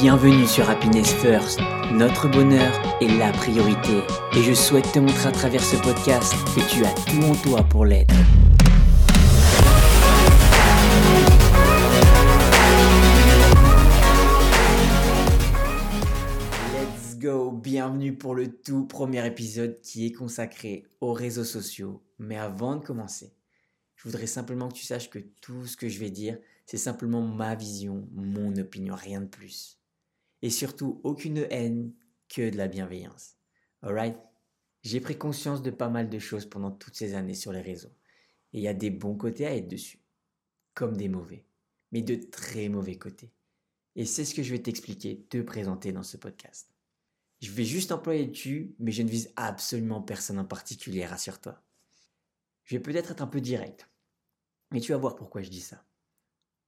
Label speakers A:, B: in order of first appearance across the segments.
A: Bienvenue sur Happiness First. Notre bonheur est la priorité. Et je souhaite te montrer à travers ce podcast que tu as tout en toi pour l'être. Let's go Bienvenue pour le tout premier épisode qui est consacré aux réseaux sociaux. Mais avant de commencer, je voudrais simplement que tu saches que tout ce que je vais dire, c'est simplement ma vision, mon opinion, rien de plus et surtout aucune haine que de la bienveillance. Alright J'ai pris conscience de pas mal de choses pendant toutes ces années sur les réseaux. Et il y a des bons côtés à être dessus, comme des mauvais, mais de très mauvais côtés. Et c'est ce que je vais t'expliquer, te présenter dans ce podcast. Je vais juste employer tu, mais je ne vise absolument personne en particulier, rassure-toi. Je vais peut-être être un peu direct, mais tu vas voir pourquoi je dis ça.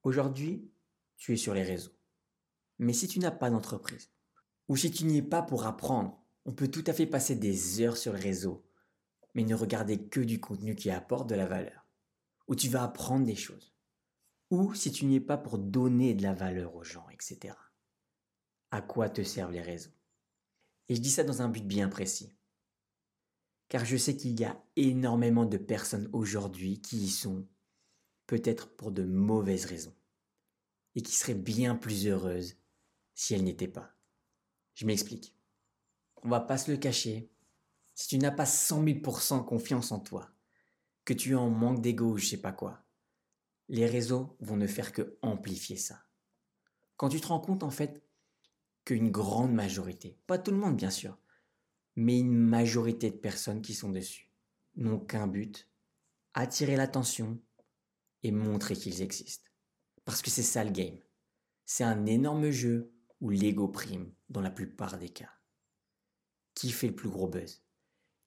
A: Aujourd'hui, tu es sur les réseaux. Mais si tu n'as pas d'entreprise, ou si tu n'y es pas pour apprendre, on peut tout à fait passer des heures sur le réseau, mais ne regarder que du contenu qui apporte de la valeur, où tu vas apprendre des choses, ou si tu n'y es pas pour donner de la valeur aux gens, etc. À quoi te servent les réseaux? Et je dis ça dans un but bien précis. Car je sais qu'il y a énormément de personnes aujourd'hui qui y sont, peut-être pour de mauvaises raisons, et qui seraient bien plus heureuses si elle n'était pas. Je m'explique. On va pas se le cacher. Si tu n'as pas 100 000% confiance en toi, que tu es en manque d'ego ou je sais pas quoi, les réseaux vont ne faire que amplifier ça. Quand tu te rends compte en fait qu'une grande majorité, pas tout le monde bien sûr, mais une majorité de personnes qui sont dessus n'ont qu'un but, attirer l'attention et montrer qu'ils existent. Parce que c'est ça le game. C'est un énorme jeu ou l'ego prime dans la plupart des cas. Qui fait le plus gros buzz?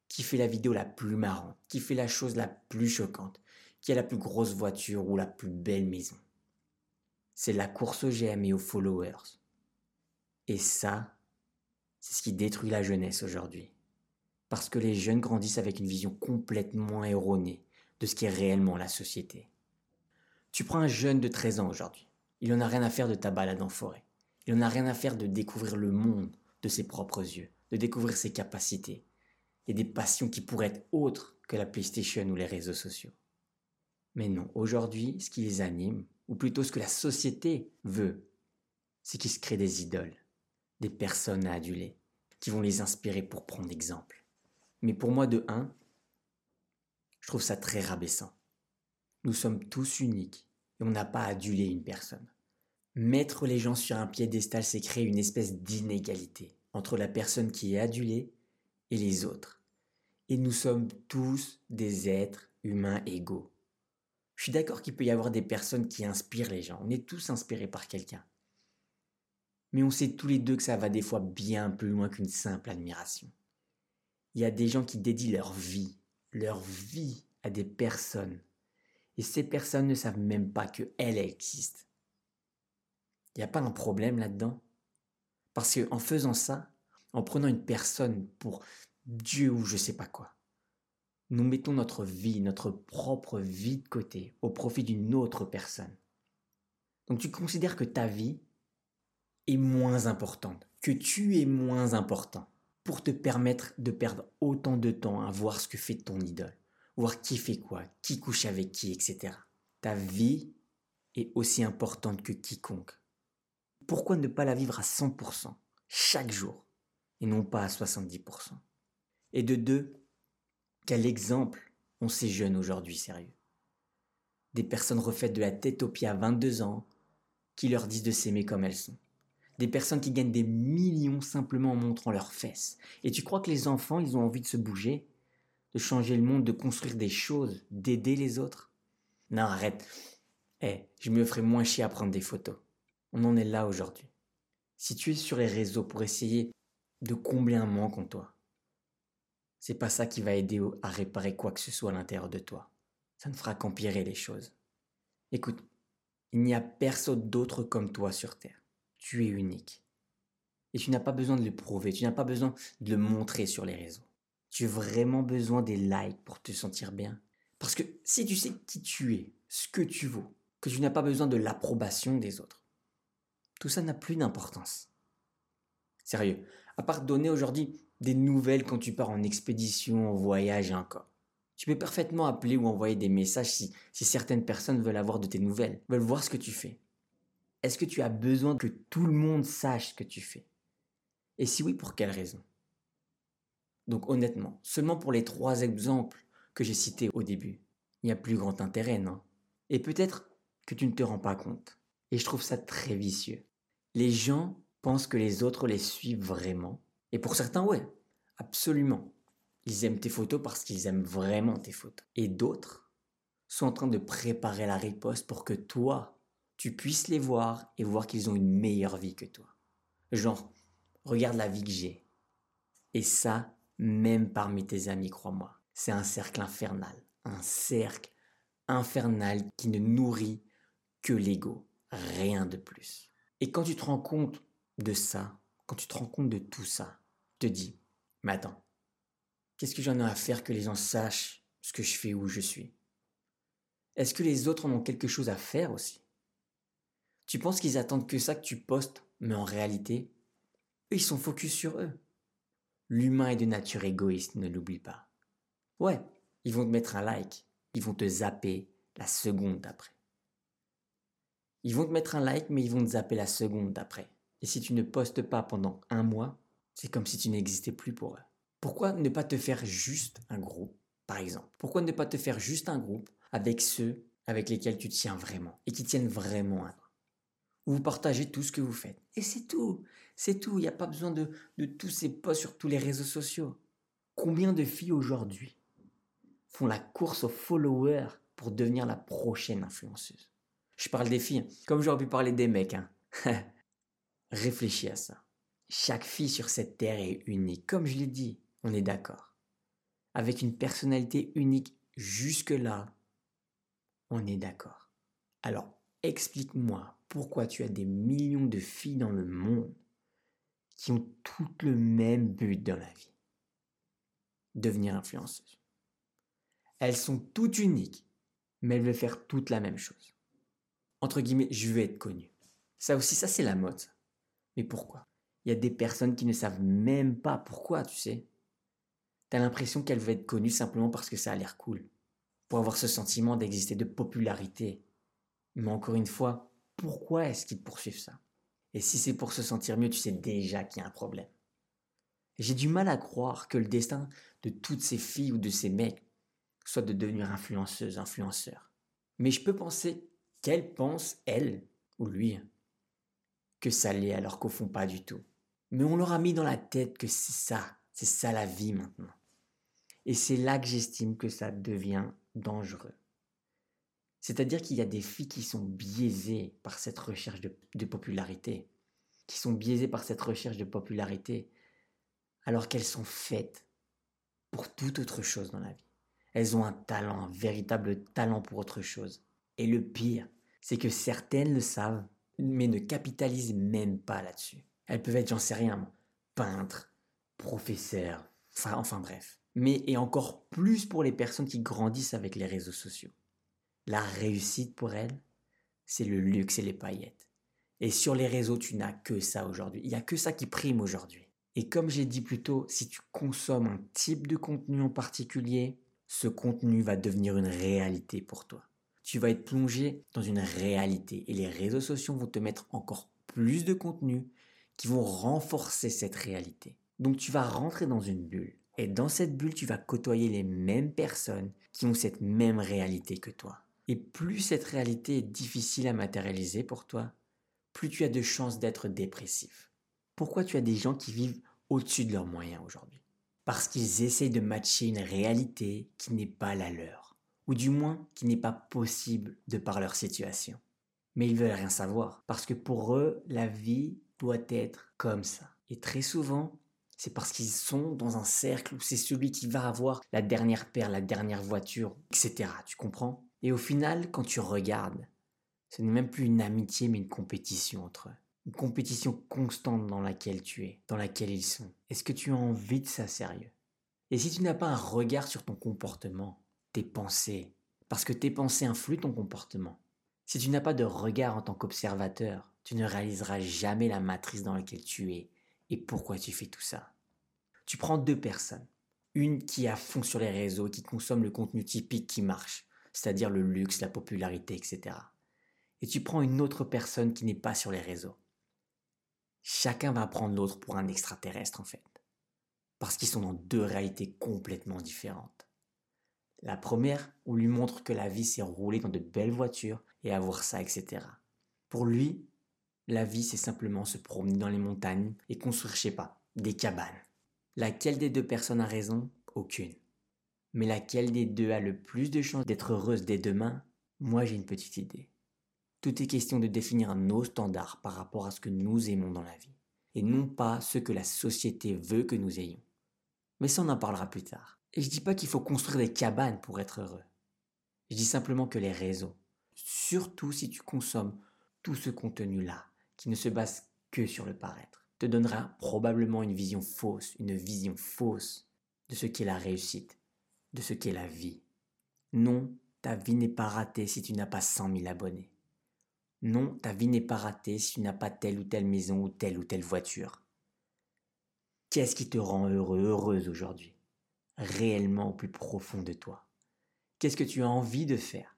A: Qui fait la vidéo la plus marrante? Qui fait la chose la plus choquante? Qui a la plus grosse voiture ou la plus belle maison? C'est la course aux GM et aux followers. Et ça, c'est ce qui détruit la jeunesse aujourd'hui. Parce que les jeunes grandissent avec une vision complètement erronée de ce qu'est réellement la société. Tu prends un jeune de 13 ans aujourd'hui. Il n'en a rien à faire de ta balade en forêt. Il n'en a rien à faire de découvrir le monde de ses propres yeux, de découvrir ses capacités et des passions qui pourraient être autres que la PlayStation ou les réseaux sociaux. Mais non, aujourd'hui, ce qui les anime, ou plutôt ce que la société veut, c'est qu'ils se créent des idoles, des personnes à aduler, qui vont les inspirer pour prendre exemple. Mais pour moi, de un, je trouve ça très rabaissant. Nous sommes tous uniques et on n'a pas à aduler une personne. Mettre les gens sur un piédestal, c'est créer une espèce d'inégalité entre la personne qui est adulée et les autres. Et nous sommes tous des êtres humains égaux. Je suis d'accord qu'il peut y avoir des personnes qui inspirent les gens. On est tous inspirés par quelqu'un. Mais on sait tous les deux que ça va des fois bien plus loin qu'une simple admiration. Il y a des gens qui dédient leur vie, leur vie à des personnes. Et ces personnes ne savent même pas qu'elles existent. Il n'y a pas un problème là-dedans? Parce qu'en faisant ça, en prenant une personne pour Dieu ou je sais pas quoi, nous mettons notre vie, notre propre vie de côté au profit d'une autre personne. Donc tu considères que ta vie est moins importante, que tu es moins important pour te permettre de perdre autant de temps à voir ce que fait ton idole, voir qui fait quoi, qui couche avec qui, etc. Ta vie est aussi importante que quiconque pourquoi ne pas la vivre à 100% chaque jour et non pas à 70% Et de deux, quel exemple ont ces jeunes aujourd'hui sérieux? Des personnes refaites de la tête aux pieds à 22 ans qui leur disent de s'aimer comme elles sont. Des personnes qui gagnent des millions simplement en montrant leurs fesses. Et tu crois que les enfants, ils ont envie de se bouger De changer le monde, de construire des choses, d'aider les autres? Non, arrête. Eh, je me ferais moins chier à prendre des photos. On en est là aujourd'hui. Si tu es sur les réseaux pour essayer de combler un manque en toi, c'est pas ça qui va aider à réparer quoi que ce soit à l'intérieur de toi. Ça ne fera qu'empirer les choses. Écoute, il n'y a personne d'autre comme toi sur Terre. Tu es unique. Et tu n'as pas besoin de le prouver, tu n'as pas besoin de le montrer sur les réseaux. Tu as vraiment besoin des likes pour te sentir bien. Parce que si tu sais qui tu es, ce que tu vaux, que tu n'as pas besoin de l'approbation des autres, tout ça n'a plus d'importance. Sérieux, à part donner aujourd'hui des nouvelles quand tu pars en expédition, en voyage et encore. Tu peux parfaitement appeler ou envoyer des messages si, si certaines personnes veulent avoir de tes nouvelles, veulent voir ce que tu fais. Est-ce que tu as besoin que tout le monde sache ce que tu fais? Et si oui, pour quelle raison? Donc honnêtement, seulement pour les trois exemples que j'ai cités au début, il n'y a plus grand intérêt, non? Et peut-être que tu ne te rends pas compte. Et je trouve ça très vicieux. Les gens pensent que les autres les suivent vraiment. Et pour certains, ouais, absolument. Ils aiment tes photos parce qu'ils aiment vraiment tes photos. Et d'autres sont en train de préparer la riposte pour que toi, tu puisses les voir et voir qu'ils ont une meilleure vie que toi. Genre, regarde la vie que j'ai. Et ça, même parmi tes amis, crois-moi, c'est un cercle infernal. Un cercle infernal qui ne nourrit que l'ego. Rien de plus. Et quand tu te rends compte de ça, quand tu te rends compte de tout ça, te dis, mais attends, qu'est-ce que j'en ai à faire que les gens sachent ce que je fais, où je suis? Est-ce que les autres en ont quelque chose à faire aussi? Tu penses qu'ils attendent que ça que tu postes, mais en réalité, eux, ils sont focus sur eux. L'humain est de nature égoïste, ne l'oublie pas. Ouais, ils vont te mettre un like, ils vont te zapper la seconde d'après. Ils vont te mettre un like, mais ils vont te zapper la seconde d'après. Et si tu ne postes pas pendant un mois, c'est comme si tu n'existais plus pour eux. Pourquoi ne pas te faire juste un groupe, par exemple? Pourquoi ne pas te faire juste un groupe avec ceux avec lesquels tu tiens vraiment et qui tiennent vraiment à toi? Vous partagez tout ce que vous faites. Et c'est tout. C'est tout. Il n'y a pas besoin de, de tous ces posts sur tous les réseaux sociaux. Combien de filles aujourd'hui font la course aux followers pour devenir la prochaine influenceuse? Je parle des filles, comme j'aurais pu parler des mecs. Hein. Réfléchis à ça. Chaque fille sur cette terre est unique, comme je l'ai dit, on est d'accord. Avec une personnalité unique jusque-là, on est d'accord. Alors, explique-moi pourquoi tu as des millions de filles dans le monde qui ont toutes le même but dans la vie. Devenir influenceuse. Elles sont toutes uniques, mais elles veulent faire toutes la même chose. Entre guillemets, je veux être connue. Ça aussi, ça c'est la mode. Mais pourquoi? Il y a des personnes qui ne savent même pas pourquoi, tu sais. T'as l'impression qu'elle veut être connue simplement parce que ça a l'air cool. Pour avoir ce sentiment d'exister de popularité. Mais encore une fois, pourquoi est-ce qu'ils poursuivent ça? Et si c'est pour se sentir mieux, tu sais déjà qu'il y a un problème. J'ai du mal à croire que le destin de toutes ces filles ou de ces mecs soit de devenir influenceuse, influenceur. Mais je peux penser qu'elle pense, elle ou lui, que ça l'est alors qu'au fond pas du tout? Mais on leur a mis dans la tête que c'est ça, c'est ça la vie maintenant. Et c'est là que j'estime que ça devient dangereux. C'est-à-dire qu'il y a des filles qui sont biaisées par cette recherche de, de, popularité, qui sont biaisées par cette recherche de popularité, alors qu'elles sont faites pour toute autre chose dans la vie. Elles ont un talent, un véritable talent pour autre chose. Et le pire, c'est que certaines le savent mais ne capitalisent même pas là-dessus. Elles peuvent être, j'en sais rien, peintres, professeurs, enfin, bref. Mais et encore plus pour les personnes qui grandissent avec les réseaux sociaux. La réussite pour elles, c'est le luxe et les paillettes. Et sur les réseaux, tu n'as que ça aujourd'hui. Il n'y a que ça qui prime aujourd'hui. Et comme j'ai dit plus tôt, si tu consommes un type de contenu en particulier, ce contenu va devenir une réalité pour toi tu vas être plongé dans une réalité et les réseaux sociaux vont te mettre encore plus de contenu qui vont renforcer cette réalité. Donc tu vas rentrer dans une bulle et dans cette bulle tu vas côtoyer les mêmes personnes qui ont cette même réalité que toi. Et plus cette réalité est difficile à matérialiser pour toi, plus tu as de chances d'être dépressif. Pourquoi tu as des gens qui vivent au-dessus de leurs moyens aujourd'hui? Parce qu'ils essayent de matcher une réalité qui n'est pas la leur ou du moins qui n'est pas possible de par leur situation. Mais ils veulent rien savoir, parce que pour eux, la vie doit être comme ça. Et très souvent, c'est parce qu'ils sont dans un cercle où c'est celui qui va avoir la dernière paire, la dernière voiture, etc. Tu comprends? Et au final, quand tu regardes, ce n'est même plus une amitié, mais une compétition entre eux. Une compétition constante dans laquelle tu es, dans laquelle ils sont. Est-ce que tu as envie de ça sérieux? Et si tu n'as pas un regard sur ton comportement, tes pensées, parce que tes pensées influent ton comportement. Si tu n'as pas de regard en tant qu'observateur, tu ne réaliseras jamais la matrice dans laquelle tu es et pourquoi tu fais tout ça. Tu prends deux personnes. Une qui a fond sur les réseaux, qui consomme le contenu typique qui marche, c'est-à-dire le luxe, la popularité, etc. Et tu prends une autre personne qui n'est pas sur les réseaux. Chacun va prendre l'autre pour un extraterrestre en fait. Parce qu'ils sont dans deux réalités complètement différentes. La première, on lui montre que la vie c'est rouler dans de belles voitures et avoir ça, etc. Pour lui, la vie c'est simplement se promener dans les montagnes et construire, je sais pas, des cabanes. Laquelle des deux personnes a raison? Aucune. Mais laquelle des deux a le plus de chances d'être heureuse dès demain? Moi j'ai une petite idée. Tout est question de définir nos standards par rapport à ce que nous aimons dans la vie, et non pas ce que la société veut que nous ayons. Mais ça on en parlera plus tard. Et je dis pas qu'il faut construire des cabanes pour être heureux. Je dis simplement que les réseaux, surtout si tu consommes tout ce contenu-là, qui ne se base que sur le paraître, te donnera probablement une vision fausse, une vision fausse de ce qu'est la réussite, de ce qu'est la vie. Non, ta vie n'est pas ratée si tu n'as pas 100 000 abonnés. Non, ta vie n'est pas ratée si tu n'as pas telle ou telle maison ou telle ou telle voiture. Qu'est-ce qui te rend heureux, heureuse aujourd'hui? Réellement au plus profond de toi? Qu'est-ce que tu as envie de faire?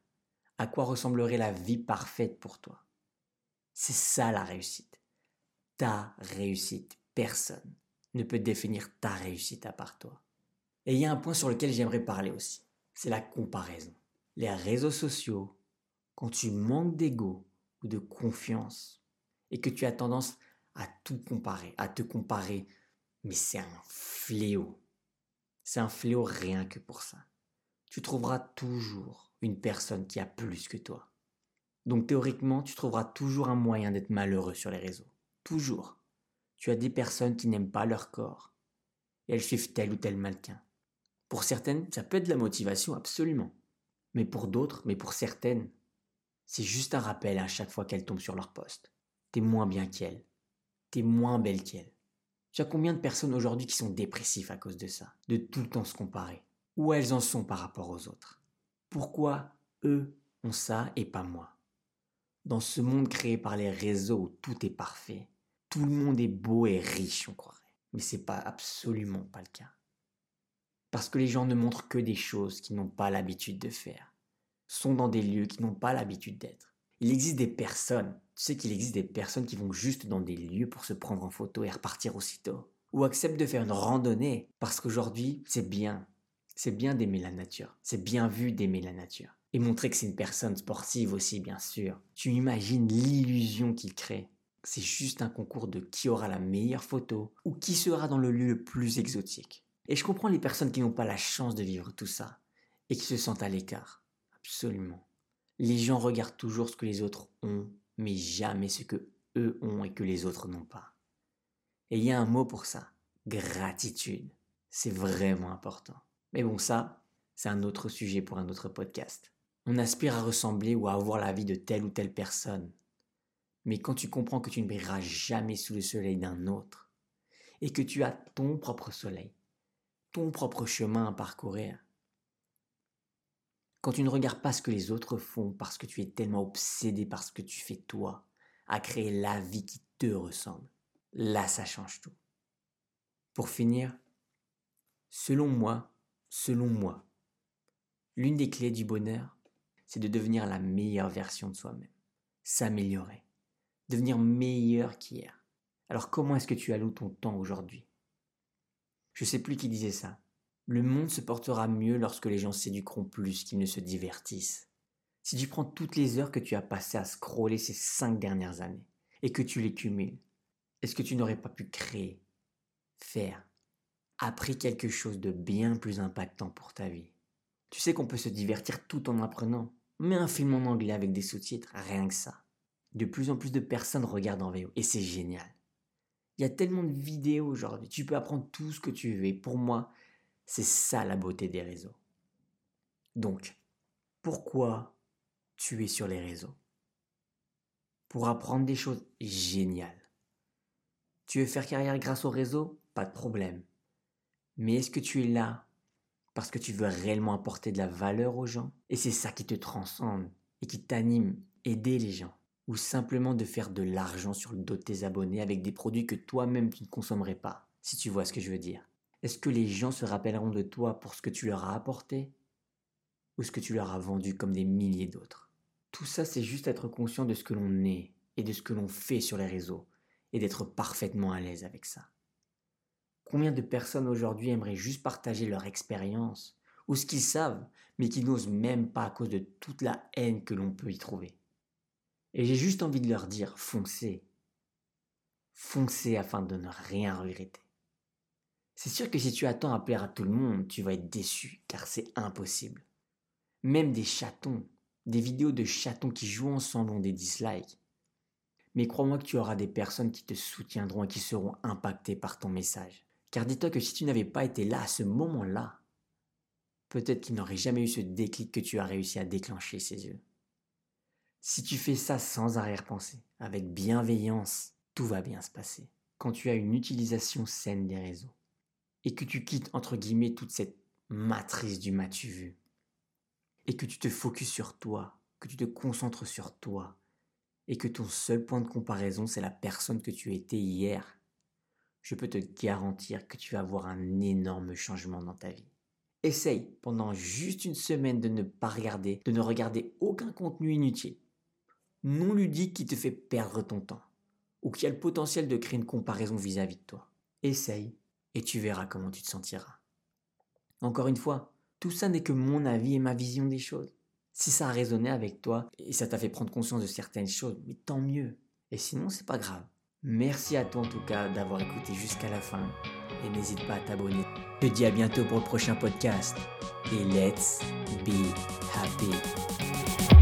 A: À quoi ressemblerait la vie parfaite pour toi? C'est ça la réussite ta réussite. Personne ne peut définir ta réussite à part toi. Et il y a un point sur lequel j'aimerais parler aussi, c'est la comparaison. Les réseaux sociaux, quand tu manques d'ego ou de confiance et que tu as tendance à tout comparer, à te comparer, mais c'est un fléau. C'est un fléau rien que pour ça. Tu trouveras toujours une personne qui a plus que toi. Donc théoriquement, tu trouveras toujours un moyen d'être malheureux sur les réseaux. Toujours. Tu as des personnes qui n'aiment pas leur corps. Et elles suivent tel ou tel mannequin. Pour certaines, ça peut être de la motivation, absolument. Mais pour d'autres, mais pour certaines, c'est juste un rappel à chaque fois qu'elles tombent sur leur poste. T'es moins bien qu'elles. T'es moins belle qu'elles. Tu combien de personnes aujourd'hui qui sont dépressives à cause de ça De tout le temps se comparer? Où elles en sont par rapport aux autres? Pourquoi eux ont ça et pas moi? Dans ce monde créé par les réseaux où tout est parfait, tout le monde est beau et riche, on croirait. Mais c'est pas absolument pas le cas. Parce que les gens ne montrent que des choses qu'ils n'ont pas l'habitude de faire, sont dans des lieux qu'ils n'ont pas l'habitude d'être. Il existe des personnes, tu sais qu'il existe des personnes qui vont juste dans des lieux pour se prendre en photo et repartir aussitôt. Ou acceptent de faire une randonnée parce qu'aujourd'hui, c'est bien. C'est bien d'aimer la nature. C'est bien vu d'aimer la nature. Et montrer que c'est une personne sportive aussi, bien sûr. Tu imagines l'illusion qu'il crée c'est juste un concours de qui aura la meilleure photo ou qui sera dans le lieu le plus exotique. Et je comprends les personnes qui n'ont pas la chance de vivre tout ça et qui se sentent à l'écart. Absolument. Les gens regardent toujours ce que les autres ont, mais jamais ce que eux ont et que les autres n'ont pas. Et il y a un mot pour ça, gratitude. C'est vraiment important. Mais bon, ça, c'est un autre sujet pour un autre podcast. On aspire à ressembler ou à avoir la vie de telle ou telle personne, mais quand tu comprends que tu ne brilleras jamais sous le soleil d'un autre, et que tu as ton propre soleil, ton propre chemin à parcourir, quand tu ne regardes pas ce que les autres font parce que tu es tellement obsédé par ce que tu fais toi, à créer la vie qui te ressemble, là ça change tout. Pour finir, selon moi, selon moi, l'une des clés du bonheur, c'est de devenir la meilleure version de soi-même, s'améliorer devenir meilleur qu'hier. Alors comment est-ce que tu alloues ton temps aujourd'hui? Je ne sais plus qui disait ça. Le monde se portera mieux lorsque les gens s'éduqueront plus qu'ils ne se divertissent. Si tu prends toutes les heures que tu as passées à scroller ces cinq dernières années et que tu les cumules, est-ce que tu n'aurais pas pu créer, faire, appris quelque chose de bien plus impactant pour ta vie? Tu sais qu'on peut se divertir tout en apprenant. Mets un film en anglais avec des sous-titres, rien que ça de plus en plus de personnes regardent en VO et c'est génial. Il y a tellement de vidéos aujourd'hui, tu peux apprendre tout ce que tu veux pour moi, c'est ça la beauté des réseaux. Donc, pourquoi tu es sur les réseaux? Pour apprendre des choses géniales. Tu veux faire carrière grâce au réseau? Pas de problème. Mais est-ce que tu es là parce que tu veux réellement apporter de la valeur aux gens? Et c'est ça qui te transcende et qui t'anime, aider les gens. ou simplement de faire de l'argent sur le dos de tes abonnés avec des produits que toi-même tu ne consommerais pas, si tu vois ce que je veux dire. Est-ce que les gens se rappelleront de toi pour ce que tu leur as apporté? Ou ce que tu leur as vendu comme des milliers d'autres? Tout ça, c'est juste être conscient de ce que l'on est et de ce que l'on fait sur les réseaux et d'être parfaitement à l'aise avec ça. Combien de personnes aujourd'hui aimeraient juste partager leur expérience ou ce qu'ils savent, mais qui n'osent même pas à cause de toute la haine que l'on peut y trouver? Et j'ai juste envie de leur dire, foncez. Foncez afin de ne rien regretter. C'est sûr que si tu attends à plaire à tout le monde, tu vas être déçu, car c'est impossible. Même des chatons, des vidéos de chatons qui jouent ensemble ont des dislikes. Mais crois-moi que tu auras des personnes qui te soutiendront et qui seront impactées par ton message. Car dis-toi que si tu n'avais pas été là à ce moment-là, peut-être qu'il n'aurait jamais eu ce déclic que tu as réussi à déclencher ses yeux. Si tu fais ça sans arrière-pensée, avec bienveillance, tout va bien se passer. Quand tu as une utilisation saine des réseaux et que tu quittes entre guillemets toute cette matrice du matu vu et que tu te focuses sur toi, que tu te concentres sur toi et que ton seul point de comparaison c'est la personne que tu étais hier, je peux te garantir que tu vas avoir un énorme changement dans ta vie. Essaye pendant juste une semaine de ne pas regarder, de ne regarder aucun contenu inutile, non ludique qui te fait perdre ton temps, ou qui a le potentiel de créer une comparaison vis-à-vis de toi. Essaye et tu verras comment tu te sentiras. Encore une fois, tout ça n'est que mon avis et ma vision des choses. Si ça a résonné avec toi et ça t'a fait prendre conscience de certaines choses, mais tant mieux. Et sinon, c'est pas grave. Merci à toi en tout cas d'avoir écouté jusqu'à la fin et n'hésite pas à t'abonner. Je te dis à bientôt pour le prochain podcast et let's be happy.